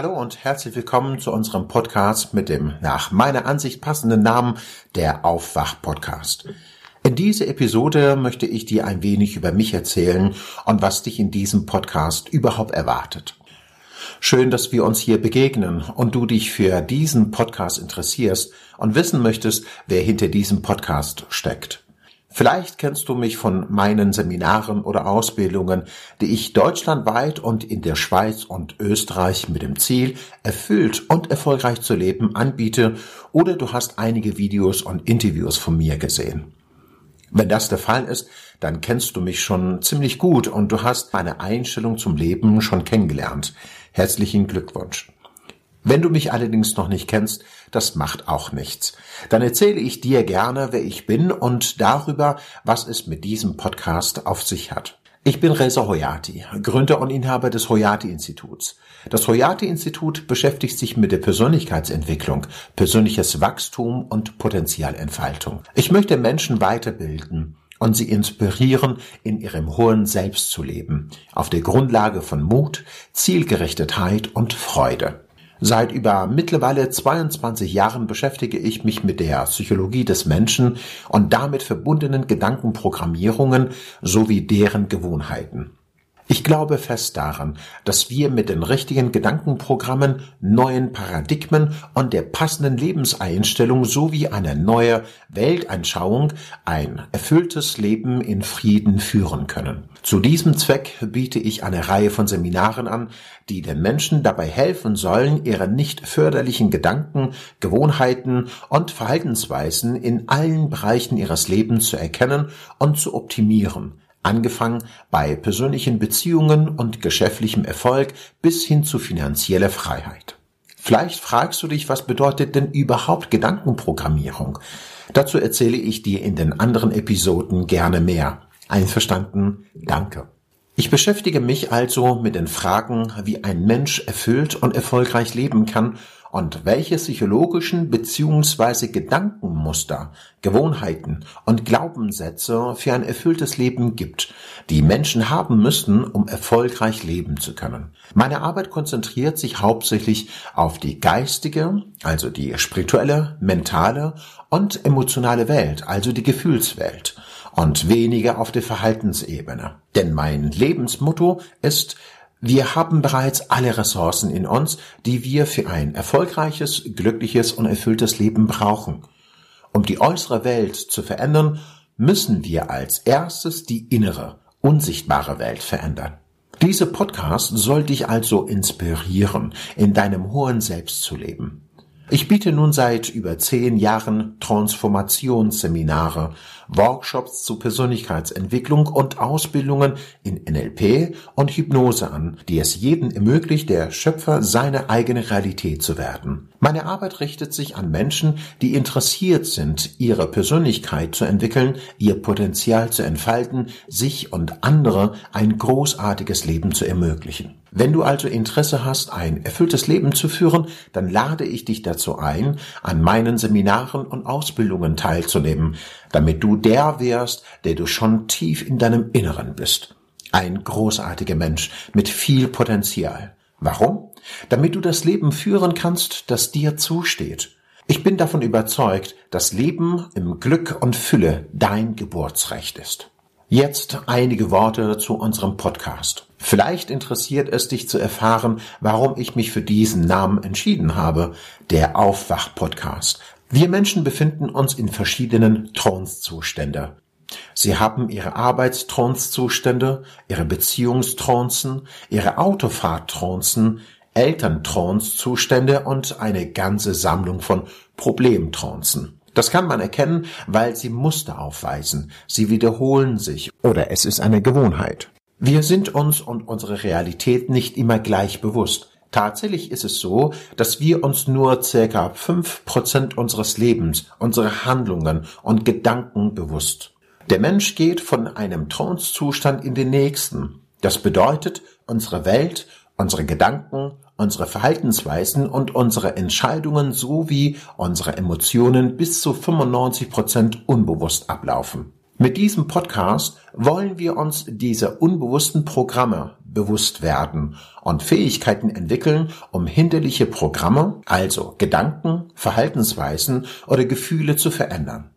Hallo und herzlich willkommen zu unserem Podcast mit dem nach meiner Ansicht passenden Namen der Aufwach-Podcast. In dieser Episode möchte ich dir ein wenig über mich erzählen und was dich in diesem Podcast überhaupt erwartet. Schön, dass wir uns hier begegnen und du dich für diesen Podcast interessierst und wissen möchtest, wer hinter diesem Podcast steckt. Vielleicht kennst du mich von meinen Seminaren oder Ausbildungen, die ich deutschlandweit und in der Schweiz und Österreich mit dem Ziel, erfüllt und erfolgreich zu leben, anbiete, oder du hast einige Videos und Interviews von mir gesehen. Wenn das der Fall ist, dann kennst du mich schon ziemlich gut und du hast meine Einstellung zum Leben schon kennengelernt. Herzlichen Glückwunsch. Wenn du mich allerdings noch nicht kennst, das macht auch nichts. Dann erzähle ich dir gerne, wer ich bin und darüber, was es mit diesem Podcast auf sich hat. Ich bin Reza Hoyati, Gründer und Inhaber des Hoyati-Instituts. Das Hoyati-Institut beschäftigt sich mit der Persönlichkeitsentwicklung, persönliches Wachstum und Potenzialentfaltung. Ich möchte Menschen weiterbilden und sie inspirieren, in ihrem hohen Selbst zu leben, auf der Grundlage von Mut, Zielgerichtetheit und Freude. Seit über mittlerweile 22 Jahren beschäftige ich mich mit der Psychologie des Menschen und damit verbundenen Gedankenprogrammierungen sowie deren Gewohnheiten. Ich glaube fest daran, dass wir mit den richtigen Gedankenprogrammen, neuen Paradigmen und der passenden Lebenseinstellung sowie einer neuen Weltanschauung ein erfülltes Leben in Frieden führen können. Zu diesem Zweck biete ich eine Reihe von Seminaren an, die den Menschen dabei helfen sollen, ihre nicht förderlichen Gedanken, Gewohnheiten und Verhaltensweisen in allen Bereichen ihres Lebens zu erkennen und zu optimieren angefangen bei persönlichen Beziehungen und geschäftlichem Erfolg bis hin zu finanzieller Freiheit. Vielleicht fragst du dich, was bedeutet denn überhaupt Gedankenprogrammierung? Dazu erzähle ich dir in den anderen Episoden gerne mehr. Einverstanden? Danke. Ich beschäftige mich also mit den Fragen, wie ein Mensch erfüllt und erfolgreich leben kann und welche psychologischen bzw. Gedankenmuster, Gewohnheiten und Glaubenssätze für ein erfülltes Leben gibt, die Menschen haben müssen, um erfolgreich leben zu können. Meine Arbeit konzentriert sich hauptsächlich auf die geistige, also die spirituelle, mentale und emotionale Welt, also die Gefühlswelt und weniger auf der Verhaltensebene. Denn mein Lebensmotto ist wir haben bereits alle Ressourcen in uns, die wir für ein erfolgreiches, glückliches und erfülltes Leben brauchen. Um die äußere Welt zu verändern, müssen wir als erstes die innere, unsichtbare Welt verändern. Diese Podcast soll dich also inspirieren, in deinem hohen Selbst zu leben. Ich biete nun seit über zehn Jahren Transformationsseminare, Workshops zu Persönlichkeitsentwicklung und Ausbildungen in NLP und Hypnose an, die es jedem ermöglicht, der Schöpfer seiner eigenen Realität zu werden. Meine Arbeit richtet sich an Menschen, die interessiert sind, ihre Persönlichkeit zu entwickeln, ihr Potenzial zu entfalten, sich und andere ein großartiges Leben zu ermöglichen. Wenn du also Interesse hast, ein erfülltes Leben zu führen, dann lade ich dich dazu ein, an meinen Seminaren und Ausbildungen teilzunehmen, damit du der wärst, der du schon tief in deinem Inneren bist. Ein großartiger Mensch mit viel Potenzial. Warum? Damit du das Leben führen kannst, das dir zusteht. Ich bin davon überzeugt, dass Leben im Glück und Fülle dein Geburtsrecht ist. Jetzt einige Worte zu unserem Podcast. Vielleicht interessiert es dich zu erfahren, warum ich mich für diesen Namen entschieden habe, der Aufwach-Podcast. Wir Menschen befinden uns in verschiedenen Transzustände. Sie haben ihre Arbeitstranszustände, ihre Beziehungstrancen, ihre Autofahrttrancen, Elterntrancezustände und eine ganze Sammlung von Problemtrancen. Das kann man erkennen, weil sie Muster aufweisen, sie wiederholen sich oder es ist eine Gewohnheit. Wir sind uns und unsere Realität nicht immer gleich bewusst. Tatsächlich ist es so, dass wir uns nur fünf Prozent unseres Lebens, unserer Handlungen und Gedanken bewusst. Der Mensch geht von einem Trancezustand in den nächsten. Das bedeutet, unsere Welt, unsere Gedanken, unsere Verhaltensweisen und unsere Entscheidungen sowie unsere Emotionen bis zu 95 Prozent unbewusst ablaufen. Mit diesem Podcast wollen wir uns diese unbewussten Programme, bewusst werden und Fähigkeiten entwickeln, um hinderliche Programme, also Gedanken, Verhaltensweisen oder Gefühle zu verändern.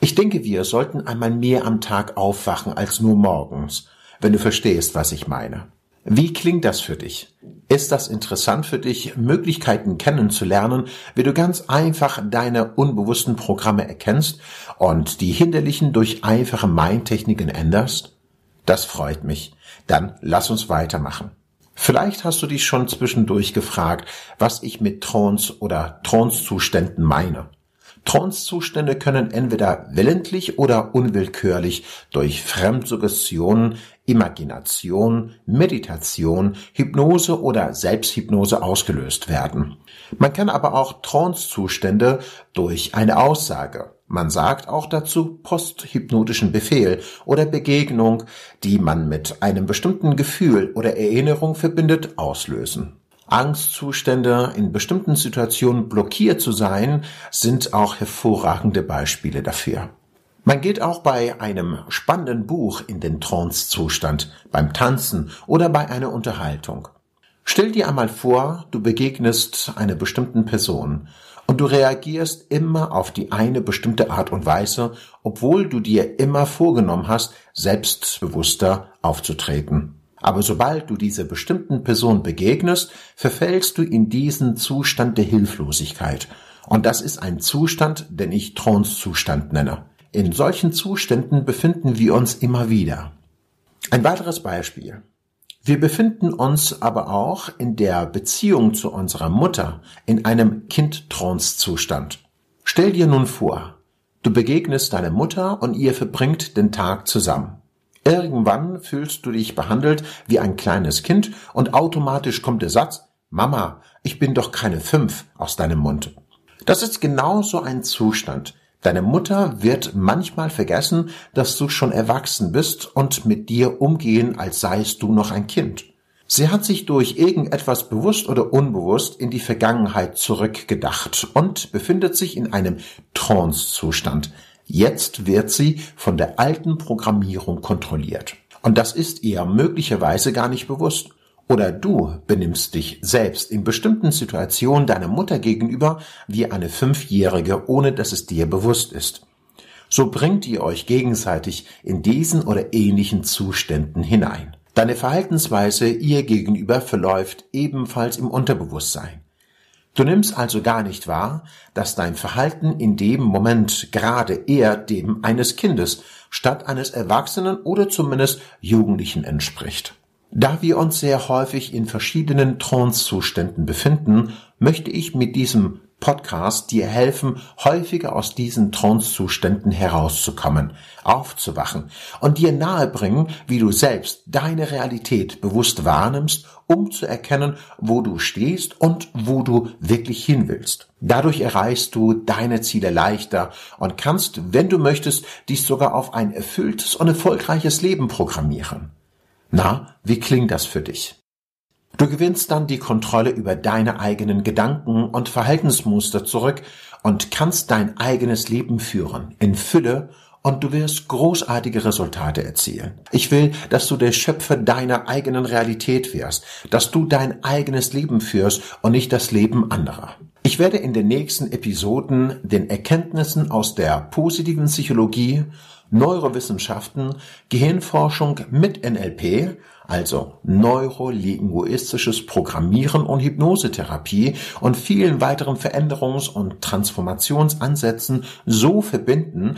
Ich denke, wir sollten einmal mehr am Tag aufwachen als nur morgens, wenn du verstehst, was ich meine. Wie klingt das für dich? Ist das interessant für dich, Möglichkeiten kennenzulernen, wie du ganz einfach deine unbewussten Programme erkennst und die hinderlichen durch einfache Mindtechniken änderst? Das freut mich. Dann lass uns weitermachen. Vielleicht hast du dich schon zwischendurch gefragt, was ich mit Trance oder Trance-Zuständen meine. Trance-Zustände können entweder willentlich oder unwillkürlich durch Fremdsuggestion, Imagination, Meditation, Hypnose oder Selbsthypnose ausgelöst werden. Man kann aber auch Trance-Zustände durch eine Aussage, man sagt auch dazu posthypnotischen Befehl oder Begegnung, die man mit einem bestimmten Gefühl oder Erinnerung verbindet, auslösen. Angstzustände, in bestimmten Situationen blockiert zu sein, sind auch hervorragende Beispiele dafür. Man geht auch bei einem spannenden Buch in den Trance-Zustand, beim Tanzen oder bei einer Unterhaltung. Stell dir einmal vor, du begegnest einer bestimmten Person und du reagierst immer auf die eine bestimmte Art und Weise, obwohl du dir immer vorgenommen hast, selbstbewusster aufzutreten. Aber sobald du dieser bestimmten Person begegnest, verfällst du in diesen Zustand der Hilflosigkeit. Und das ist ein Zustand, den ich Trance-Zustand nenne. In solchen Zuständen befinden wir uns immer wieder. Ein weiteres Beispiel. Wir befinden uns aber auch in der Beziehung zu unserer Mutter in einem Kind-Trance-Zustand. Stell dir nun vor, du begegnest deiner Mutter und ihr verbringt den Tag zusammen. Irgendwann fühlst du dich behandelt wie ein kleines Kind und automatisch kommt der Satz, Mama, ich bin doch keine fünf aus deinem Mund. Das ist genau so ein Zustand. Deine Mutter wird manchmal vergessen, dass du schon erwachsen bist und mit dir umgehen, als seist du noch ein Kind. Sie hat sich durch irgendetwas bewusst oder unbewusst in die Vergangenheit zurückgedacht und befindet sich in einem Trance-Zustand. Jetzt wird sie von der alten Programmierung kontrolliert. Und das ist ihr möglicherweise gar nicht bewusst. Oder du benimmst dich selbst in bestimmten Situationen deiner Mutter gegenüber wie eine Fünfjährige, ohne dass es dir bewusst ist. So bringt ihr euch gegenseitig in diesen oder ähnlichen Zuständen hinein. Deine Verhaltensweise ihr gegenüber verläuft ebenfalls im Unterbewusstsein. Du nimmst also gar nicht wahr, dass dein Verhalten in dem Moment gerade eher dem eines Kindes statt eines Erwachsenen oder zumindest Jugendlichen entspricht. Da wir uns sehr häufig in verschiedenen Trance-Zuständen befinden, möchte ich mit diesem Podcast dir helfen, häufiger aus diesen Trance-Zuständen herauszukommen, aufzuwachen und dir nahebringen, wie du selbst deine Realität bewusst wahrnimmst, um zu erkennen, wo du stehst und wo du wirklich hin willst. Dadurch erreichst du deine Ziele leichter und kannst, wenn du möchtest, dies sogar auf ein erfülltes und erfolgreiches Leben programmieren. Na, wie klingt das für dich? Du gewinnst dann die Kontrolle über deine eigenen Gedanken und Verhaltensmuster zurück und kannst dein eigenes Leben führen in Fülle und du wirst großartige Resultate erzielen. Ich will, dass du der Schöpfer deiner eigenen Realität wirst, dass du dein eigenes Leben führst und nicht das Leben anderer. Ich werde in den nächsten Episoden den Erkenntnissen aus der positiven Psychologie, Neurowissenschaften, Gehirnforschung mit NLP also neurolinguistisches Programmieren und Hypnosetherapie und vielen weiteren Veränderungs- und Transformationsansätzen so verbinden,